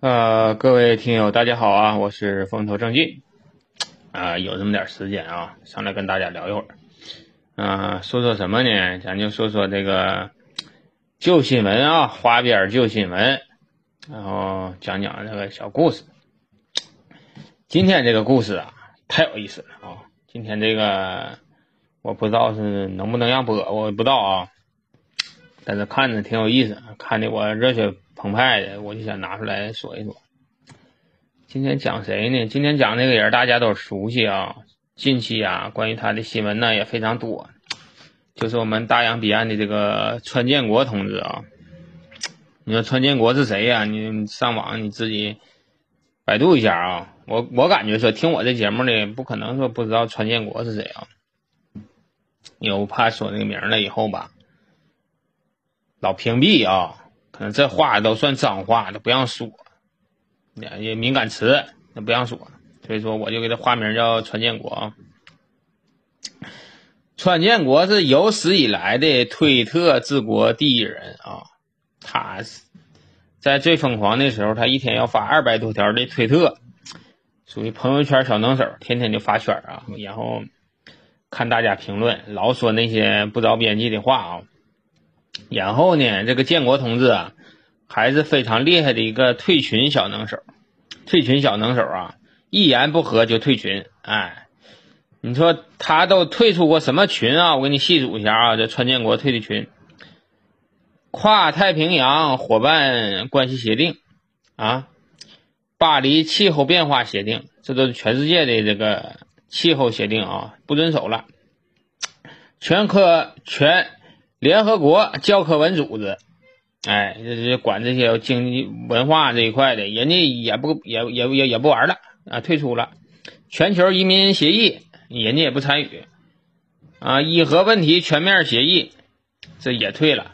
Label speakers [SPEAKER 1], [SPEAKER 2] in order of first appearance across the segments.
[SPEAKER 1] 呃，各位听友，大家好啊，我是风头正劲，啊，有这么点时间啊，上来跟大家聊一会儿，啊，说说什么呢？咱就说说这个旧新闻啊，花边旧新闻，然后讲讲这个小故事。今天这个故事啊，太有意思了啊！今天这个我不知道是能不能让播，我不知道啊，但是看着挺有意思，看的我热血。澎湃的，我就想拿出来说一说。今天讲谁呢？今天讲那个人，大家都熟悉啊。近期啊，关于他的新闻呢也非常多，就是我们大洋彼岸的这个川建国同志啊。你说川建国是谁呀？你上网你自己百度一下啊。我我感觉说听我这节目的不可能说不知道川建国是谁啊。因为我怕说那个名了以后吧，老屏蔽啊。嗯，这话都算脏话，都不让说，也敏感词，那不让说，所以说我就给他化名叫川建国啊。川建国是有史以来的推特治国第一人啊，他在最疯狂的时候，他一天要发二百多条的推特，属于朋友圈小能手，天天就发圈啊，然后看大家评论，老说那些不着边际的话啊。然后呢，这个建国同志啊，还是非常厉害的一个退群小能手。退群小能手啊，一言不合就退群。哎，你说他都退出过什么群啊？我给你细数一下啊，这川建国退的群：跨太平洋伙伴关系协定啊，巴黎气候变化协定，这都是全世界的这个气候协定啊，不遵守了。全科全。联合国教科文组织，哎，这这管这些经济文化这一块的，人家也不也也也也不玩了啊，退出了。全球移民协议，人家也不参与啊。伊核问题全面协议，这也退了。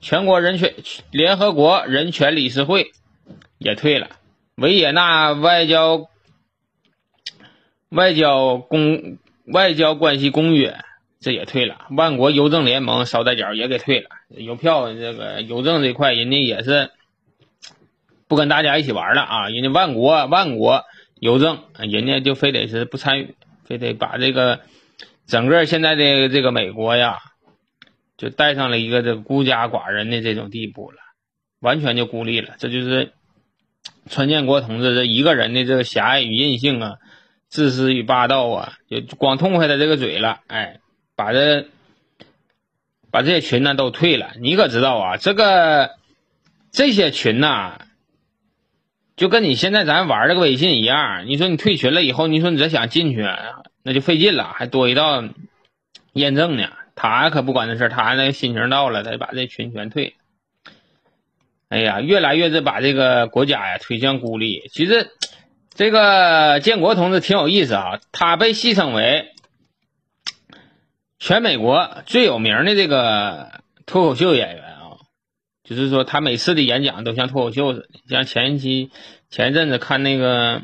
[SPEAKER 1] 全国人权联合国人权理事会也退了。维也纳外交外交公外交关系公约。这也退了，万国邮政联盟捎带脚也给退了，邮票这个邮政这块，人家也是不跟大家一起玩了啊，人家万国万国邮政，人家就非得是不参与，非得把这个整个现在的这个美国呀，就带上了一个这孤家寡人的这种地步了，完全就孤立了，这就是川建国同志这一个人的这个狭隘与任性啊，自私与霸道啊，就光痛快他这个嘴了，哎。把这把这些群呢都退了，你可知道啊？这个这些群呐，就跟你现在咱玩这个微信一样。你说你退群了以后，你说你再想进去，那就费劲了，还多一道验证呢。他可不管这事他那心情到了，他就把这群全退。哎呀，越来越是把这个国家呀推向孤立。其实这个建国同志挺有意思啊，他被戏称为。全美国最有名的这个脱口秀演员啊，就是说他每次的演讲都像脱口秀似的。像前期前一阵子看那个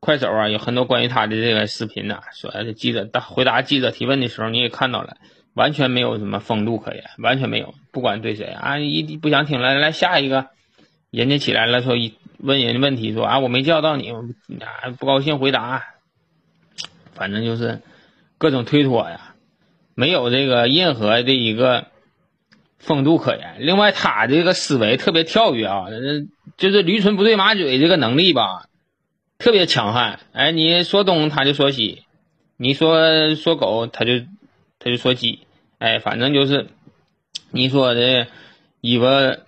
[SPEAKER 1] 快手啊，有很多关于他的这个视频呐，说记者答回答记者提问的时候，你也看到了，完全没有什么风度可言，完全没有。不管对谁啊，一不想听了，来下一个，人家起来了说一问人家问题，说啊我没叫到你，啊不高兴回答，反正就是各种推脱呀。没有这个任何的一个风度可言。另外，他这个思维特别跳跃啊，就是驴唇不对马嘴这个能力吧，特别强悍。哎，你说东他就说西，你说说狗他就他就说鸡。哎，反正就是你说的尾巴，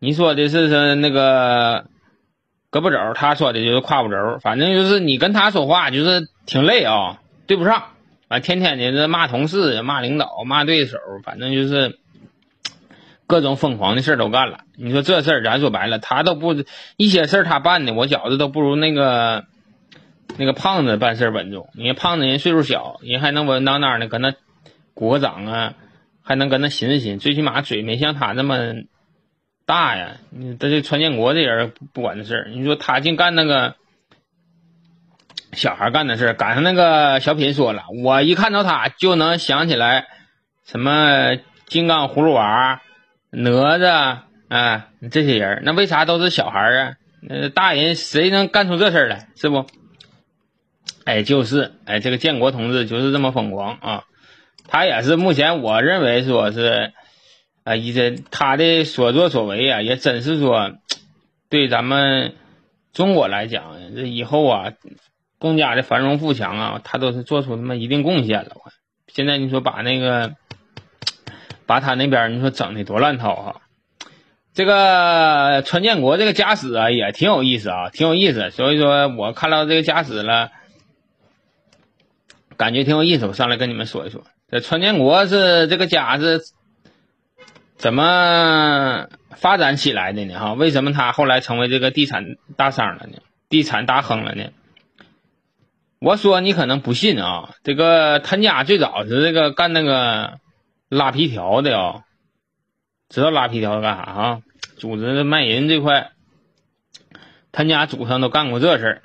[SPEAKER 1] 你说的是是那个胳膊肘，他说的就是胯骨轴。反正就是你跟他说话就是挺累啊，对不上。天天的这骂同事、骂领导、骂对手，反正就是 各种疯狂的事都干了。你说这事儿，咱说白了，他都不一些事儿他办的，我觉着都不如那个那个胖子办事稳重。你看胖子人岁数小，人还能稳当当的，搁那鼓个掌啊，还能搁那寻思寻，最起码嘴没像他那么大呀。你这这川建国这人不管这事儿，你说他净干那个。小孩干的事，赶上那个小品说了，我一看到他就能想起来什么金刚葫芦娃、哪吒啊，这些人那为啥都是小孩啊？那大人谁能干出这事来？是不？哎，就是，哎，这个建国同志就是这么疯狂啊！他也是目前我认为说是，啊，一些他的所作所为啊，也真是说，对咱们中国来讲，这以后啊，更加的繁荣富强啊，他都是做出那么一定贡献了。现在你说把那个，把他那边你说整的多乱套哈！这个川建国这个家史啊，也挺有意思啊，挺有意思。所以说我看到这个家史了，感觉挺有意思，我上来跟你们说一说。这川建国是这个家是怎么发展起来的呢？哈，为什么他后来成为这个地产大商了呢？地产大亨了呢？我说你可能不信啊，这个他家最早是这个干那个拉皮条的啊。知道拉皮条干啥啊？组织卖淫这块，他家祖上都干过这事儿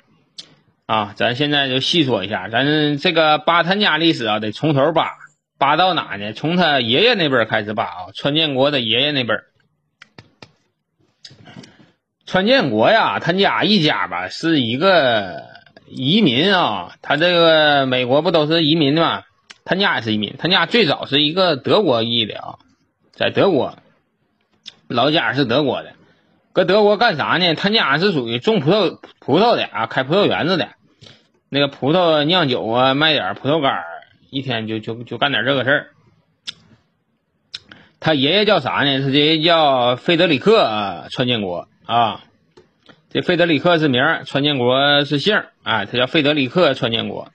[SPEAKER 1] 啊。咱现在就细说一下，咱这个扒他家历史啊，得从头扒，扒到哪呢？从他爷爷那辈开始扒啊。川建国的爷爷那辈川建国呀，他家一家吧是一个移民啊。他这个美国不都是移民的吗？他家也是移民，他家最早是一个德国裔的啊，在德国。老家是德国的，搁德国干啥呢？他家是属于种葡萄葡萄的啊，开葡萄园子的，那个葡萄酿酒啊，卖点葡萄干一天就就就干点这个事儿。他爷爷叫啥呢？他爷爷叫费德里克川建国啊，这费德里克是名，川建国是姓啊，他叫费德里克川建国。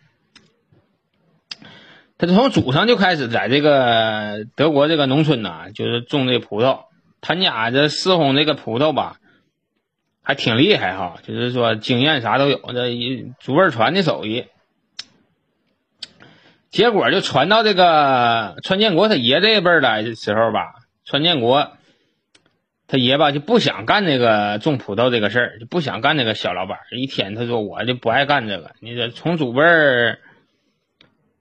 [SPEAKER 1] 他从祖上就开始在这个德国这个农村呐，就是种这葡萄。他家这四红这个葡萄吧，还挺厉害哈，就是说经验啥都有，这一祖辈传的手艺。结果就传到这个川建国他爷这一辈来的时候吧，川建国他爷吧就不想干这个种葡萄这个事儿，就不想干这个小老板。一天他说我就不爱干这个，你这从祖辈儿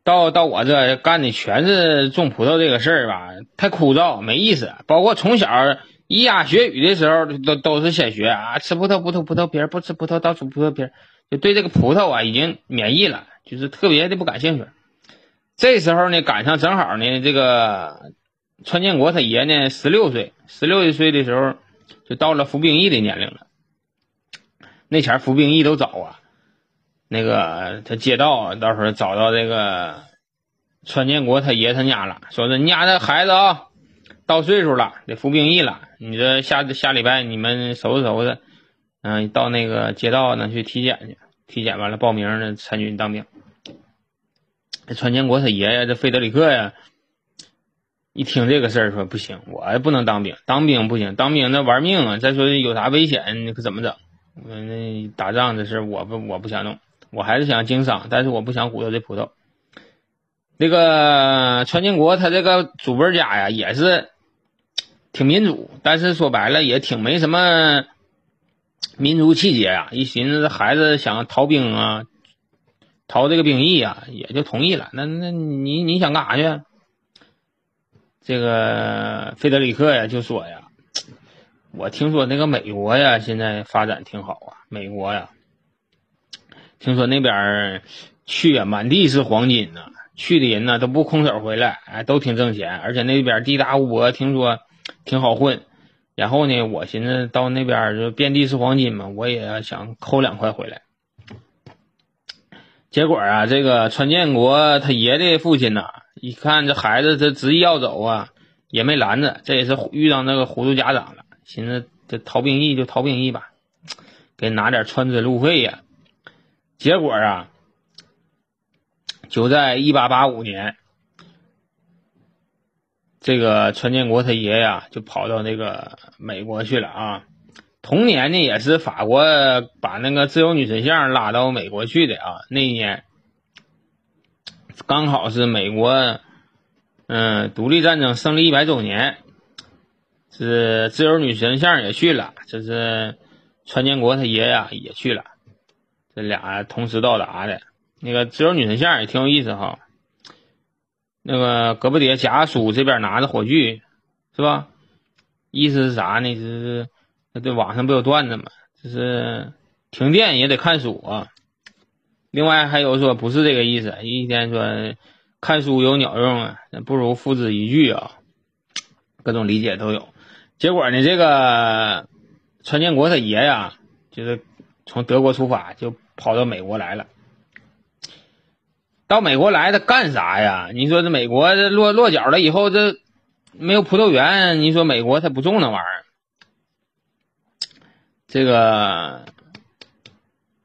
[SPEAKER 1] 到到我这干的全是种葡萄这个事儿吧，太枯燥没意思。包括从小咿呀学语的时候，都都是先学啊，吃葡萄不吐葡萄皮儿，不吃葡萄倒吐葡萄皮儿，就对这个葡萄啊已经免疫了，就是特别的不感兴趣。这时候呢，赶上正好呢，这个川建国他爷呢十六岁，十六岁的时候就到了服兵役的年龄了。那前服兵役都早啊。那个他街道到时候找到这个川建国他爷他家了，说是你家这孩子啊，到岁数了，得服兵役了。你这下下礼拜你们收拾收拾，嗯，到那个街道那去体检去，体检完了报名呢，参军当兵。这川建国他爷爷这费德里克呀，一听这个事儿说不行，我不能当兵，当兵不行，当兵那玩命啊！再说有啥危险那可怎么整？那打仗这事我不我不想弄。我还是想经商，但是我不想鼓捣这葡萄。那个川建国他这个祖辈家呀，也是挺民主，但是说白了也挺没什么民族气节呀。一寻思这孩子想逃兵啊，逃这个兵役啊，也就同意了。那那你你想干啥去？这个费德里克呀就说呀，我听说那个美国呀现在发展挺好啊，美国呀。听说那边去啊，满地是黄金呢，去的人呢都不空手回来，哎，都挺挣钱，而且那边地大物博，听说挺好混。然后呢，我寻思到那边就遍地是黄金嘛，我也想抠两块回来。结果啊，这个川建国他爷的父亲呐，一看这孩子这执意要走啊，也没拦着，这也是遇到那个糊涂家长了，寻思这逃兵役就逃兵役吧，给拿点穿针路费呀。结果啊，就在一八八五年，这个川建国他爷呀就跑到那个美国去了啊。同年呢，也是法国把那个自由女神像拉到美国去的啊。那一年刚好是美国嗯独立战争胜利一百周年，是自由女神像也去了，这是川建国他爷呀也去了。这俩同时到达的，那个自由女神像也挺有意思哈。那个胳膊底下夹书，这边拿着火炬，是吧？意思是啥呢？就是这网上不有段子吗？就是停电也得看书啊。另外还有说不是这个意思，一天说看书有鸟用啊，不如付之一炬啊。各种理解都有。结果呢，这个川建国他爷呀，就是从德国出发就跑到美国来了。到美国来他干啥呀？你说这美国这落落脚了以后，这没有葡萄园，你说美国他不种那玩意儿？这个。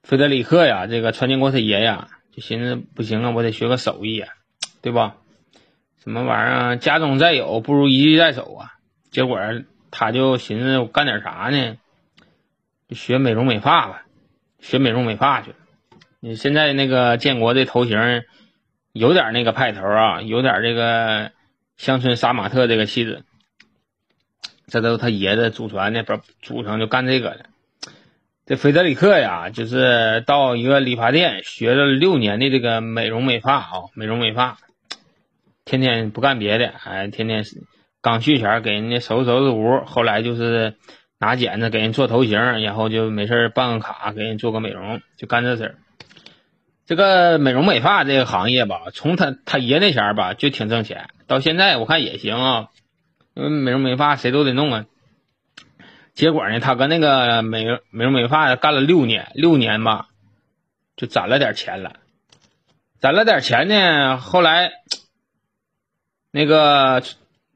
[SPEAKER 1] 费德里克呀，这个川建国他爷呀，就寻思不行啊，我得学个手艺啊，对吧？什么玩意儿，家中再有不如一技在手啊。结果他就寻思干点啥呢？学美容美发吧，学美容美发去。你现在那个建国的头型有点那个派头啊，有点这个乡村杀马特这个气质。这都是他爷子祖传的，不祖上就干这个的。这菲德里克呀，就是到一个理发店学了六年的这个美容美发啊，美容美发，天天不干别的，哎，天天刚去前给人家收拾收拾屋，后来就是拿剪子给人做头型，然后就没事办个卡给人做个美容，就干这事儿。这个美容美发这个行业吧，从他他爷那前吧就挺挣钱，到现在我看也行啊，因为美容美发谁都得弄啊。结果呢，他跟那个美美容美发干了六年，六年吧，就攒了点钱了，攒了点钱呢。后来，那个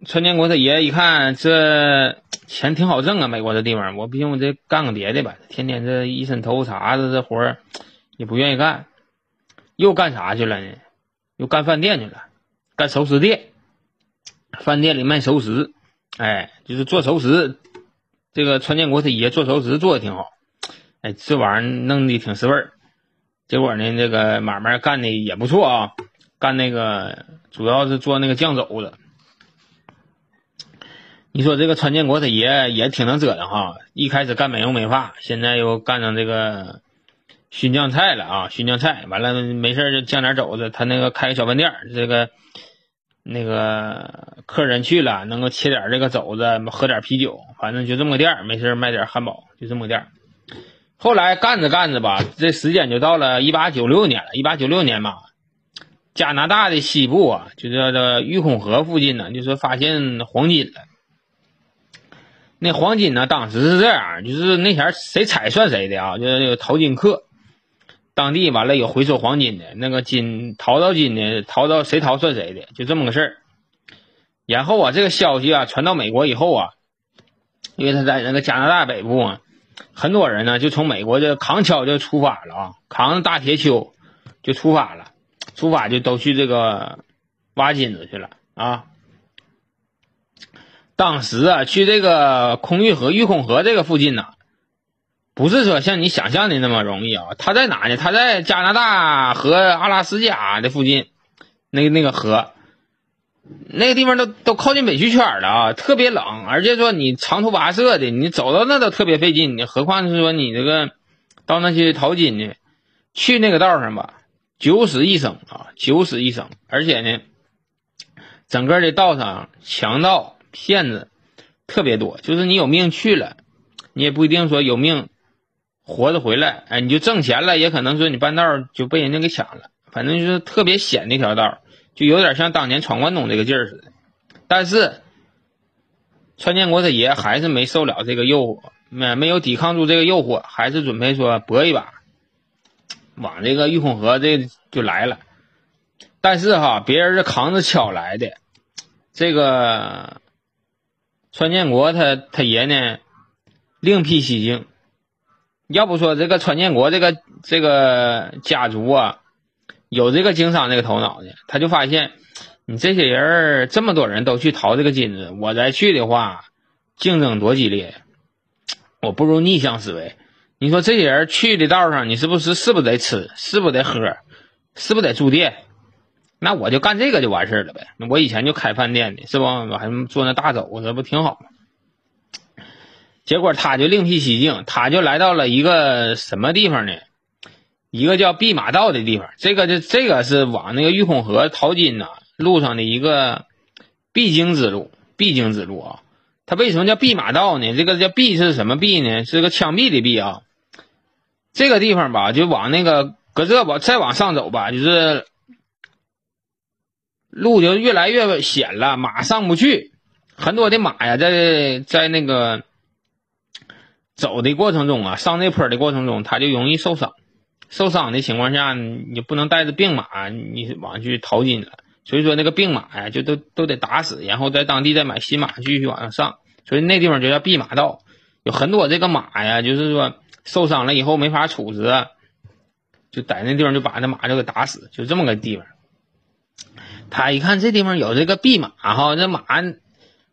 [SPEAKER 1] 川建国他爷一看这钱挺好挣啊，美国这地方，我不行，我这干个别的吧。天天这一身头茬子，这活儿也不愿意干，又干啥去了呢？又干饭店去了，干熟食店，饭店里卖熟食，哎，就是做熟食。这个川建国他爷做熟食做的挺好，哎，这玩意儿弄的挺是味儿。结果呢，这个买卖干的也不错啊，干那个主要是做那个酱肘子。你说这个川建国他爷也挺能折腾哈，一开始干美容美发，现在又干上这个熏酱菜了啊，熏酱菜完了没事就酱点肘子，他那个开个小饭店这个。那个客人去了，能够切点这个肘子，喝点啤酒，反正就这么个店，没事卖点汉堡，就这么个店。后来干着干着吧，这时间就到了一八九六年了。一八九六年吧，加拿大的西部啊，就叫这玉空河附近呢，就说发现黄金了。那黄金呢，当时是这样，就是那前谁采算谁的啊，就是那个淘金客。当地完了有回收黄金的，那个金淘到金的，淘到谁淘算谁的，就这么个事儿。然后啊，这个消息啊传到美国以后啊，因为他在那个加拿大北部啊，很多人呢就从美国就扛锹就出发了啊，扛着大铁锹就出发了，出发就都去这个挖金子去了啊。当时啊，去这个空运河、玉空河这个附近呢。不是说像你想象的那么容易啊！他在哪呢？他在加拿大和阿拉斯加的附近，那个那个河，那个地方都都靠近北极圈了啊，特别冷，而且说你长途跋涉的，你走到那都特别费劲，你何况是说你这个到那去淘金呢？去那个道上吧，九死一生啊，九死一生，而且呢，整个的道上强盗骗子特别多，就是你有命去了，你也不一定说有命。活着回来，哎，你就挣钱了，也可能说你半道就被人家给抢了，反正就是特别险的一条道，就有点像当年闯关东这个劲儿似的。但是，川建国他爷还是没受了这个诱惑，没没有抵抗住这个诱惑，还是准备说搏一把，往这个玉空河这就来了。但是哈，别人是扛着锹来的，这个川建国他他爷呢，另辟蹊径。要不说这个川建国这个这个家族啊，有这个经商这个头脑的，他就发现你这些人这么多人都去淘这个金子，我再去的话，竞争多激烈，我不如逆向思维。你说这些人去的道上，你是不是是不得吃，是不得喝，是不得住店？那我就干这个就完事儿了呗。我以前就开饭店的，是不？我还做那大肘子，不挺好吗？结果他就另辟蹊径，他就来到了一个什么地方呢？一个叫弼马道的地方。这个就这个是往那个玉孔河淘金呐路上的一个必经之路，必经之路啊。它为什么叫弼马道呢？这个叫弼是什么弼呢？是个枪毙的毙啊。这个地方吧，就往那个搁这吧，再往上走吧，就是路就越来越险了，马上不去。很多的马呀，在在那个走的过程中啊，上那坡的过程中，它就容易受伤。受伤的情况下，你不能带着病马，你往去淘金了。所以说那个病马呀，就都都得打死，然后在当地再买新马继续往上上。所以那地方就叫弼马道，有很多这个马呀，就是说受伤了以后没法处置，就在那地方就把那马就给打死，就这么个地方。他一看这地方有这个弼马哈，这马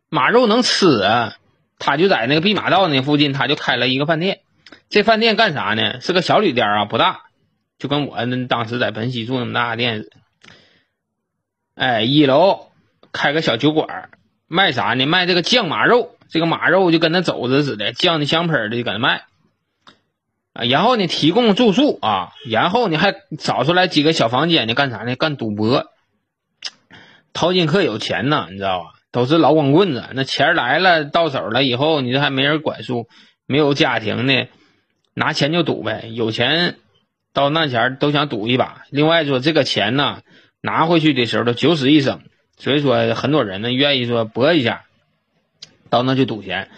[SPEAKER 1] 马肉能吃啊，他就在那个弼马道那附近，他就开了一个饭店。这饭店干啥呢？是个小旅店啊，不大，就跟我那当时在本溪住那么大的店似的。哎，一楼开个小酒馆，卖啥呢？卖这个酱马肉，这个马肉就跟那肘子似的，酱的香喷的就搁那卖。啊，然后呢，提供住宿啊，然后呢还找出来几个小房间呢，干啥呢？干赌博。淘金客有钱呐，你知道吧？都是老光棍子，那钱来了到手了以后，你这还没人管束，没有家庭呢，拿钱就赌呗。有钱到那前都想赌一把。另外说这个钱呢。拿回去的时候都九死一生，所以说很多人呢愿意说搏一下，到那去赌钱。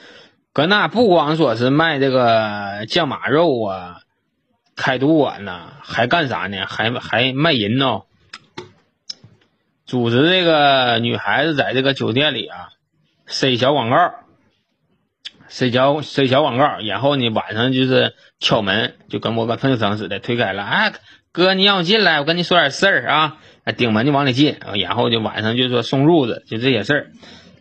[SPEAKER 1] 搁那不光说是卖这个酱马肉啊，开赌馆呢，还干啥呢？还还卖淫呢？组织这个女孩子在这个酒店里啊，塞小广告，塞小塞小广告，然后呢晚上就是敲门，就跟我个朋友似的推开了，哎哥你让我进来，我跟你说点事儿啊。顶门就往里进，然后就晚上就说送褥子，就这些事儿，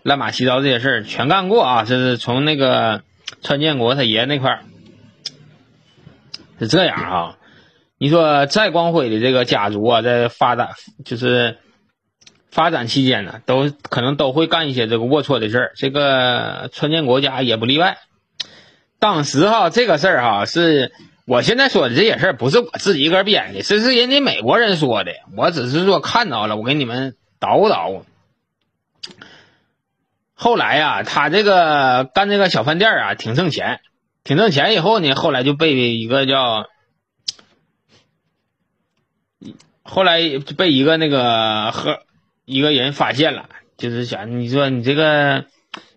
[SPEAKER 1] 乱码七糟这些事儿全干过啊。这是从那个川建国他爷那块儿是这样啊。你说再光辉的这个家族啊，在发展就是发展期间呢，都可能都会干一些这个龌龊的事儿。这个川建国家也不例外。当时哈，这个事儿哈是。我现在说的这些事儿不是我自己一个人编的，这是人家美国人说的。我只是说看到了，我给你们捣鼓捣鼓。后来呀，他这个干这个小饭店啊，挺挣钱，挺挣钱。以后呢，后来就被一个叫，后来被一个那个和一个人发现了，就是想你说你这个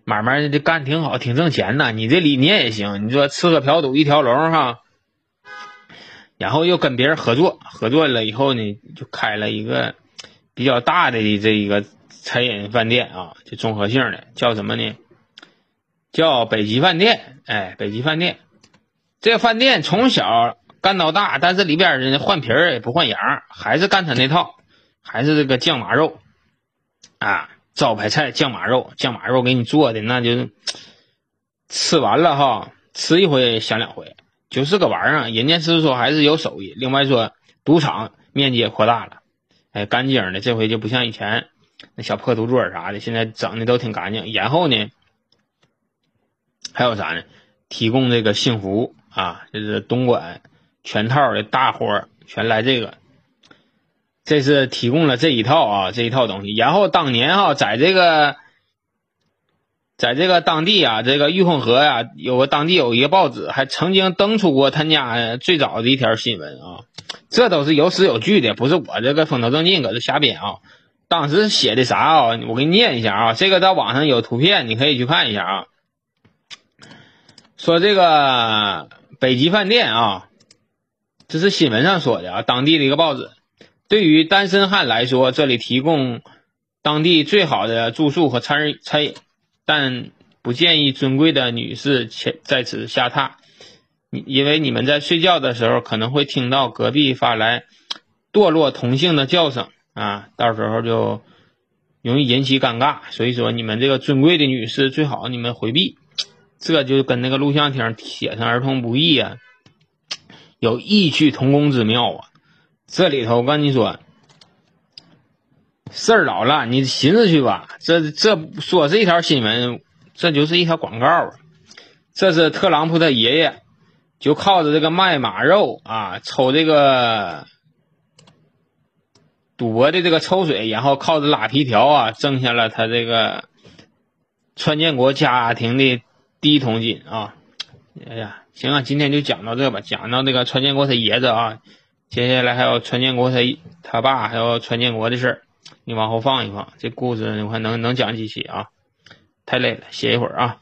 [SPEAKER 1] 买卖的干挺好，挺挣钱呐，你这理念也行。你说吃喝嫖赌一条龙哈。然后又跟别人合作，合作了以后呢，就开了一个比较大的这一个餐饮饭店啊，就综合性的，叫什么呢？叫北极饭店。哎，北极饭店，这个饭店从小干到大，但是里边人换皮儿也不换样，还是干他那套，还是这个酱马肉啊，招牌菜酱马肉，酱马肉给你做的那就吃完了哈，吃一回想两回。就是个玩意儿，人家是说还是有手艺。另外说，赌场面积也扩大了，哎，干净的。这回就不像以前那小破赌桌啥的，现在整的都挺干净。然后呢，还有啥呢？提供这个幸福啊，就是东莞全套的大伙全来这个。这是提供了这一套啊，这一套东西。然后当年哈，在这个。在这个当地啊，这个玉凤河呀，有个当地有一个报纸，还曾经登出过他家最早的一条新闻啊。这都是有史有据的，不是我这个风头正劲搁这瞎编啊。当时写的啥啊？我给你念一下啊。这个在网上有图片，你可以去看一下啊。说这个北极饭店啊，这是新闻上说的啊，当地的一个报纸。对于单身汉来说，这里提供当地最好的住宿和餐餐饮。但不建议尊贵的女士前在此下榻，因为你们在睡觉的时候可能会听到隔壁发来堕落同性的叫声啊，到时候就容易引起尴尬。所以说，你们这个尊贵的女士最好你们回避，这就跟那个录像厅写上儿童不宜啊，有异曲同工之妙啊。这里头我跟你说。事儿老了，你寻思去吧。这这说是一条新闻，这就是一条广告啊。这是特朗普他爷爷，就靠着这个卖马肉啊，抽这个赌博的这个抽水，然后靠着拉皮条啊，挣下了他这个川建国家庭的第一桶金啊！哎呀，行啊，今天就讲到这吧，讲到这个川建国他爷子啊，接下来还有川建国他他爸，还有川建国的事儿，你往后放一放，这故事我看能能讲几期啊？太累了，歇一会儿啊。